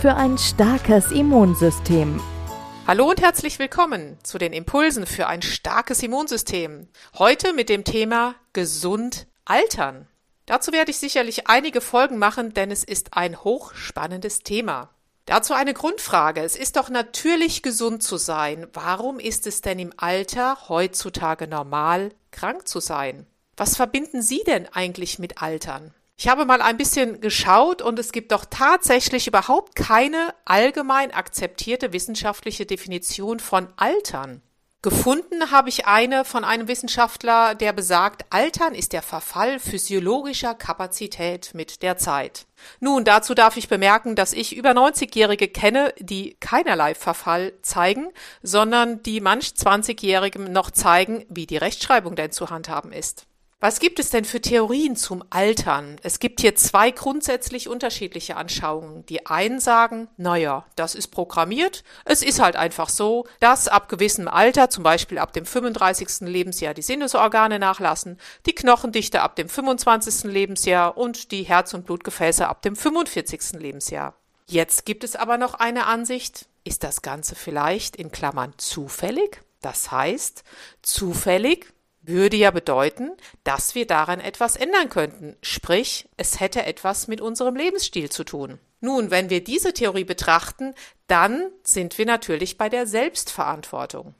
für ein starkes Immunsystem. Hallo und herzlich willkommen zu den Impulsen für ein starkes Immunsystem. Heute mit dem Thema gesund altern. Dazu werde ich sicherlich einige Folgen machen, denn es ist ein hochspannendes Thema. Dazu eine Grundfrage. Es ist doch natürlich gesund zu sein. Warum ist es denn im Alter heutzutage normal, krank zu sein? Was verbinden Sie denn eigentlich mit Altern? Ich habe mal ein bisschen geschaut und es gibt doch tatsächlich überhaupt keine allgemein akzeptierte wissenschaftliche Definition von Altern. Gefunden habe ich eine von einem Wissenschaftler, der besagt, Altern ist der Verfall physiologischer Kapazität mit der Zeit. Nun, dazu darf ich bemerken, dass ich über 90-Jährige kenne, die keinerlei Verfall zeigen, sondern die manch 20-Jährigen noch zeigen, wie die Rechtschreibung denn zu handhaben ist. Was gibt es denn für Theorien zum Altern? Es gibt hier zwei grundsätzlich unterschiedliche Anschauungen. Die einen sagen, naja, das ist programmiert. Es ist halt einfach so, dass ab gewissem Alter, zum Beispiel ab dem 35. Lebensjahr, die Sinnesorgane nachlassen, die Knochendichte ab dem 25. Lebensjahr und die Herz- und Blutgefäße ab dem 45. Lebensjahr. Jetzt gibt es aber noch eine Ansicht. Ist das Ganze vielleicht in Klammern zufällig? Das heißt, zufällig würde ja bedeuten, dass wir daran etwas ändern könnten, sprich es hätte etwas mit unserem Lebensstil zu tun. Nun, wenn wir diese Theorie betrachten, dann sind wir natürlich bei der Selbstverantwortung.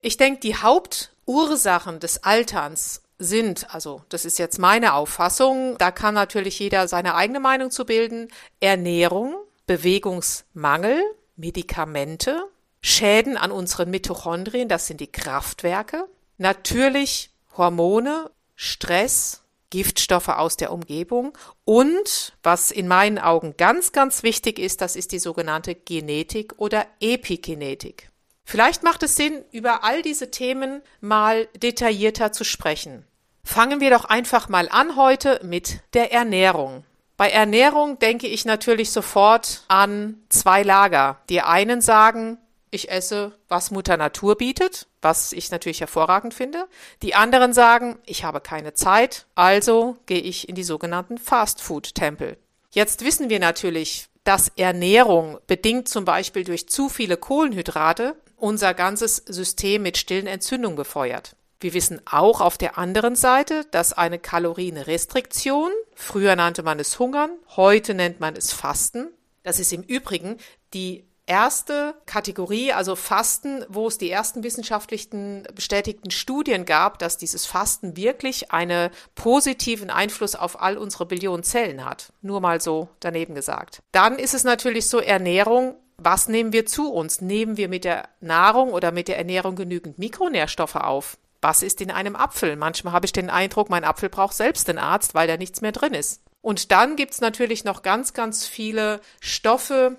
Ich denke, die Hauptursachen des Alterns sind, also das ist jetzt meine Auffassung, da kann natürlich jeder seine eigene Meinung zu bilden, Ernährung, Bewegungsmangel, Medikamente, Schäden an unseren Mitochondrien, das sind die Kraftwerke, natürlich Hormone, Stress, Giftstoffe aus der Umgebung und, was in meinen Augen ganz, ganz wichtig ist, das ist die sogenannte Genetik oder Epigenetik. Vielleicht macht es Sinn, über all diese Themen mal detaillierter zu sprechen. Fangen wir doch einfach mal an heute mit der Ernährung. Bei Ernährung denke ich natürlich sofort an zwei Lager. Die einen sagen, ich esse, was Mutter Natur bietet, was ich natürlich hervorragend finde. Die anderen sagen, ich habe keine Zeit, also gehe ich in die sogenannten Fast-Food-Tempel. Jetzt wissen wir natürlich, dass Ernährung, bedingt zum Beispiel durch zu viele Kohlenhydrate, unser ganzes System mit stillen Entzündungen befeuert. Wir wissen auch auf der anderen Seite, dass eine Kalorienrestriktion, früher nannte man es Hungern, heute nennt man es Fasten, das ist im Übrigen die erste Kategorie, also Fasten, wo es die ersten wissenschaftlichen bestätigten Studien gab, dass dieses Fasten wirklich einen positiven Einfluss auf all unsere Billionen Zellen hat. Nur mal so daneben gesagt. Dann ist es natürlich so Ernährung. Was nehmen wir zu uns? Nehmen wir mit der Nahrung oder mit der Ernährung genügend Mikronährstoffe auf? Was ist in einem Apfel? Manchmal habe ich den Eindruck, mein Apfel braucht selbst den Arzt, weil da nichts mehr drin ist. Und dann gibt's natürlich noch ganz, ganz viele Stoffe,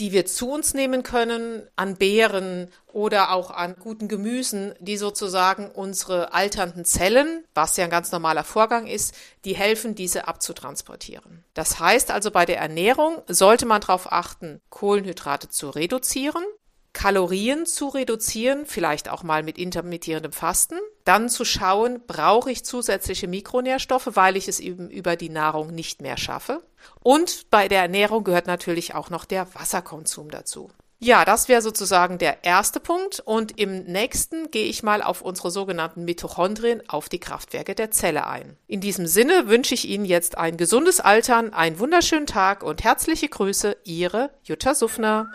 die wir zu uns nehmen können, an Beeren oder auch an guten Gemüsen, die sozusagen unsere alternden Zellen, was ja ein ganz normaler Vorgang ist, die helfen, diese abzutransportieren. Das heißt also, bei der Ernährung sollte man darauf achten, Kohlenhydrate zu reduzieren, Kalorien zu reduzieren, vielleicht auch mal mit intermittierendem Fasten, dann zu schauen, brauche ich zusätzliche Mikronährstoffe, weil ich es eben über die Nahrung nicht mehr schaffe. Und bei der Ernährung gehört natürlich auch noch der Wasserkonsum dazu. Ja, das wäre sozusagen der erste Punkt. Und im nächsten gehe ich mal auf unsere sogenannten Mitochondrien, auf die Kraftwerke der Zelle ein. In diesem Sinne wünsche ich Ihnen jetzt ein gesundes Altern, einen wunderschönen Tag und herzliche Grüße, Ihre Jutta Suffner.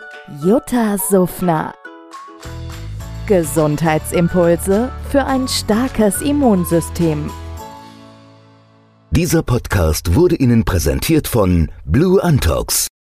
Jutta Suffner. Gesundheitsimpulse für ein starkes Immunsystem. Dieser Podcast wurde Ihnen präsentiert von Blue Antox